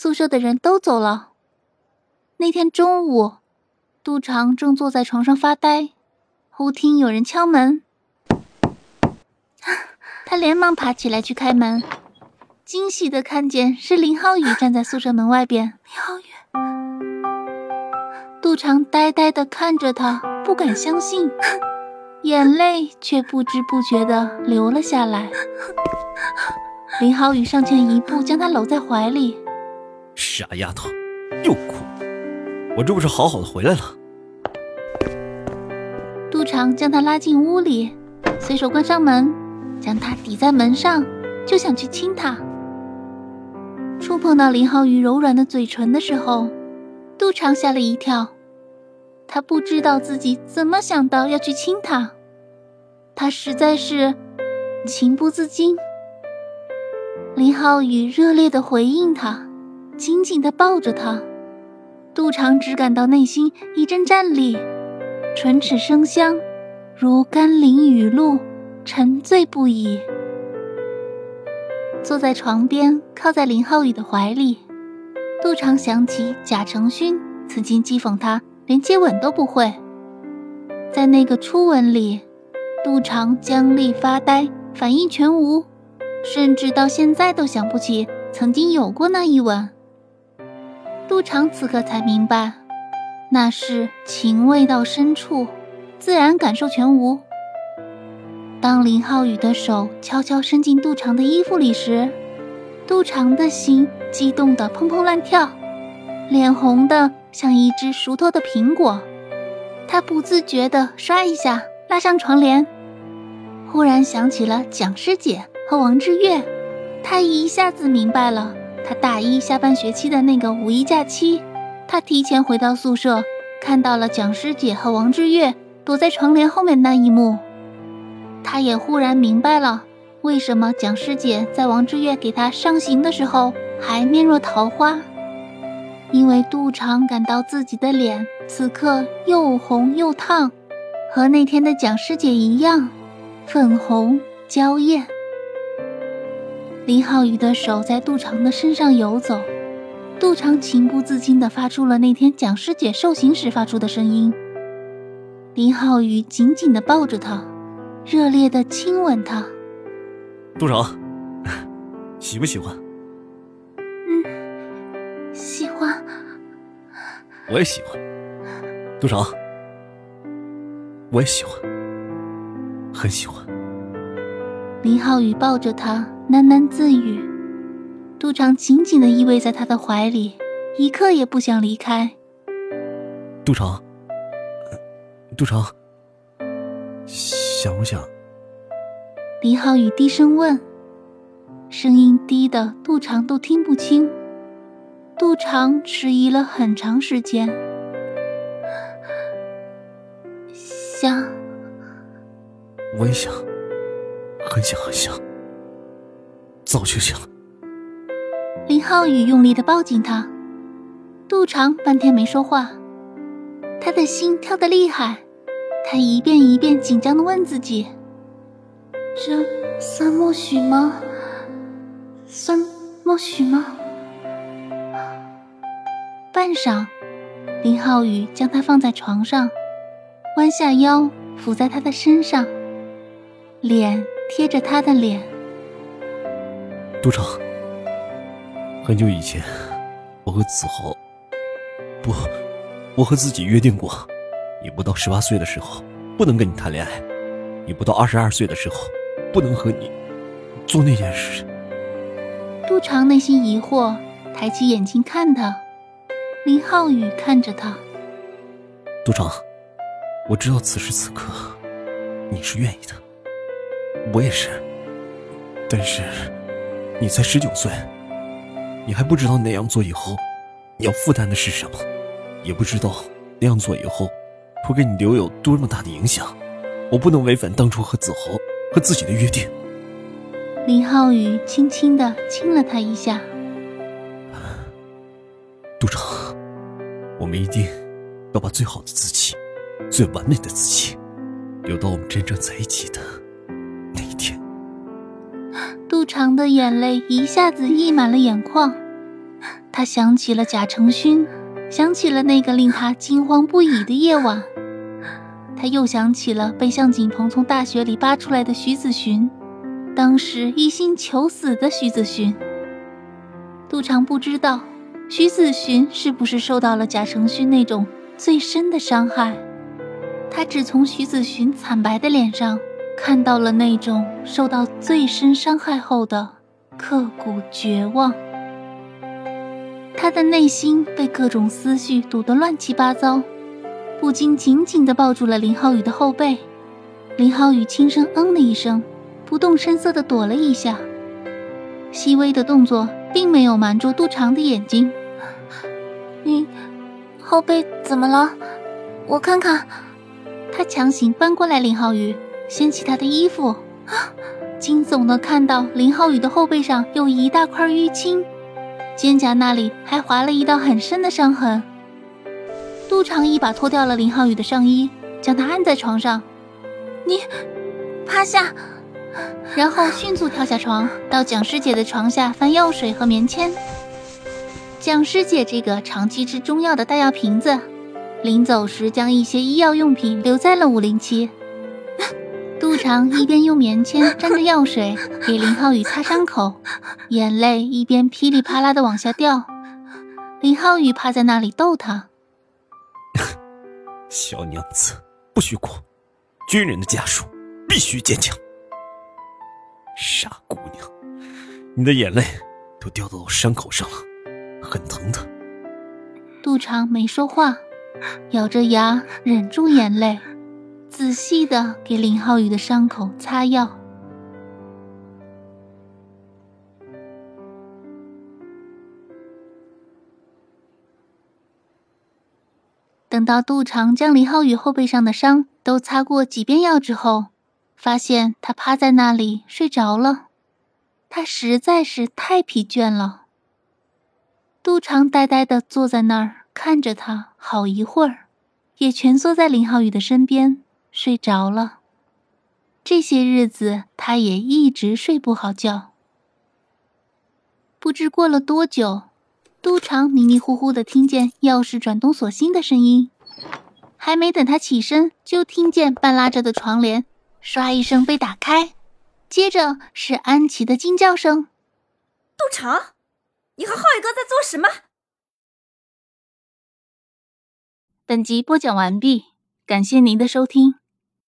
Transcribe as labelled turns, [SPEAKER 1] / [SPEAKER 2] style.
[SPEAKER 1] 宿舍的人都走了。那天中午，杜长正坐在床上发呆，忽听有人敲门，他连忙爬起来去开门，惊喜的看见是林浩宇站在宿舍门外边。林浩宇，杜长呆呆的看着他，不敢相信，眼泪却不知不觉的流了下来。林浩宇上前一步，将她搂在怀里。
[SPEAKER 2] 傻丫头，又哭！我这不是好好的回来了？
[SPEAKER 1] 杜长将她拉进屋里，随手关上门，将她抵在门上，就想去亲她。触碰到林浩宇柔软的嘴唇的时候，杜长吓了一跳。他不知道自己怎么想到要去亲她，他实在是情不自禁。林浩宇热烈的回应他，紧紧的抱着他。杜长只感到内心一阵战栗，唇齿生香，如甘霖雨露，沉醉不已。坐在床边，靠在林浩宇的怀里，杜长想起贾成勋曾经讥讽他连接吻都不会。在那个初吻里，杜长僵立发呆，反应全无。甚至到现在都想不起曾经有过那一吻。杜长此刻才明白，那是情未到深处，自然感受全无。当林浩宇的手悄悄伸进杜长的衣服里时，杜长的心激动的砰砰乱跳，脸红的像一只熟透的苹果。他不自觉地刷一下拉上床帘，忽然想起了蒋师姐。和王之月，他一下子明白了。他大一下半学期的那个五一假期，他提前回到宿舍，看到了蒋师姐和王之月躲在床帘后面那一幕。他也忽然明白了，为什么蒋师姐在王之月给他上刑的时候还面若桃花。因为杜长感到自己的脸此刻又红又烫，和那天的蒋师姐一样，粉红娇艳。林浩宇的手在杜长的身上游走，杜长情不自禁地发出了那天蒋师姐受刑时发出的声音。林浩宇紧紧地抱着她，热烈地亲吻她。
[SPEAKER 2] 杜长，喜不喜欢？
[SPEAKER 1] 嗯，喜欢。
[SPEAKER 2] 我也喜欢。杜长，我也喜欢，很喜欢。
[SPEAKER 1] 林浩宇抱着她。喃喃自语，杜长紧紧的依偎在他的怀里，一刻也不想离开。
[SPEAKER 2] 杜长，杜长，想不想？
[SPEAKER 1] 林浩宇低声问，声音低的杜长都听不清。杜长迟疑了很长时间，想，
[SPEAKER 2] 我也想，很想很想。早就想。
[SPEAKER 1] 林浩宇用力的抱紧他，杜长半天没说话，他的心跳得厉害，他一遍一遍紧张的问自己：这算默许吗？算默许吗？半晌，林浩宇将他放在床上，弯下腰伏在他的身上，脸贴着他的脸。
[SPEAKER 2] 杜长，很久以前，我和子豪，不，我和自己约定过，你不到十八岁的时候不能跟你谈恋爱，你不到二十二岁的时候不能和你做那件事。
[SPEAKER 1] 杜长内心疑惑，抬起眼睛看他，林浩宇看着他。
[SPEAKER 2] 杜长，我知道此时此刻你是愿意的，我也是，但是。你才十九岁，你还不知道那样做以后你要负担的是什么，也不知道那样做以后会给你留有多么大的影响。我不能违反当初和子豪和自己的约定。
[SPEAKER 1] 林浩宇轻轻的亲了他一下。
[SPEAKER 2] 杜长，我们一定要把最好的自己、最完美的自己，留到我们真正在一起的
[SPEAKER 1] 长的眼泪一下子溢满了眼眶，他想起了贾承勋，想起了那个令他惊慌不已的夜晚。他又想起了被向景鹏从大雪里扒出来的徐子寻，当时一心求死的徐子寻。杜长不知道徐子寻是不是受到了贾承勋那种最深的伤害，他只从徐子寻惨白的脸上看到了那种受到最深伤害后的刻骨绝望。他的内心被各种思绪堵得乱七八糟。不禁紧紧地抱住了林浩宇的后背，林浩宇轻声嗯了一声，不动声色地躲了一下。细微的动作并没有瞒住杜长的眼睛。你后背怎么了？我看看。他强行翻过来林浩宇，掀起他的衣服，啊 惊悚的看到林浩宇的后背上有一大块淤青，肩胛那里还划了一道很深的伤痕。杜长一把脱掉了林浩宇的上衣，将他按在床上。你趴下，然后迅速跳下床，到蒋师姐的床下翻药水和棉签。蒋师姐这个长期吃中药的大药瓶子，临走时将一些医药用品留在了五零七。杜长一边用棉签 沾着药水给林浩宇擦伤口，眼泪一边噼里啪啦的往下掉。林浩宇趴在那里逗他。
[SPEAKER 2] 小娘子，不许哭！军人的家属必须坚强。傻姑娘，你的眼泪都掉到我伤口上了，很疼的。
[SPEAKER 1] 杜长没说话，咬着牙忍住眼泪，仔细的给林浩宇的伤口擦药。等到杜长将林浩宇后背上的伤都擦过几遍药之后，发现他趴在那里睡着了。他实在是太疲倦了。杜长呆呆的坐在那儿看着他好一会儿，也蜷缩在林浩宇的身边睡着了。这些日子，他也一直睡不好觉。不知过了多久。杜长迷迷糊糊的听见钥匙转动锁芯的声音，还没等他起身，就听见半拉着的床帘唰一声被打开，接着是安琪的惊叫声：“
[SPEAKER 3] 杜长，你和浩宇哥在做什么？”
[SPEAKER 1] 本集播讲完毕，感谢您的收听。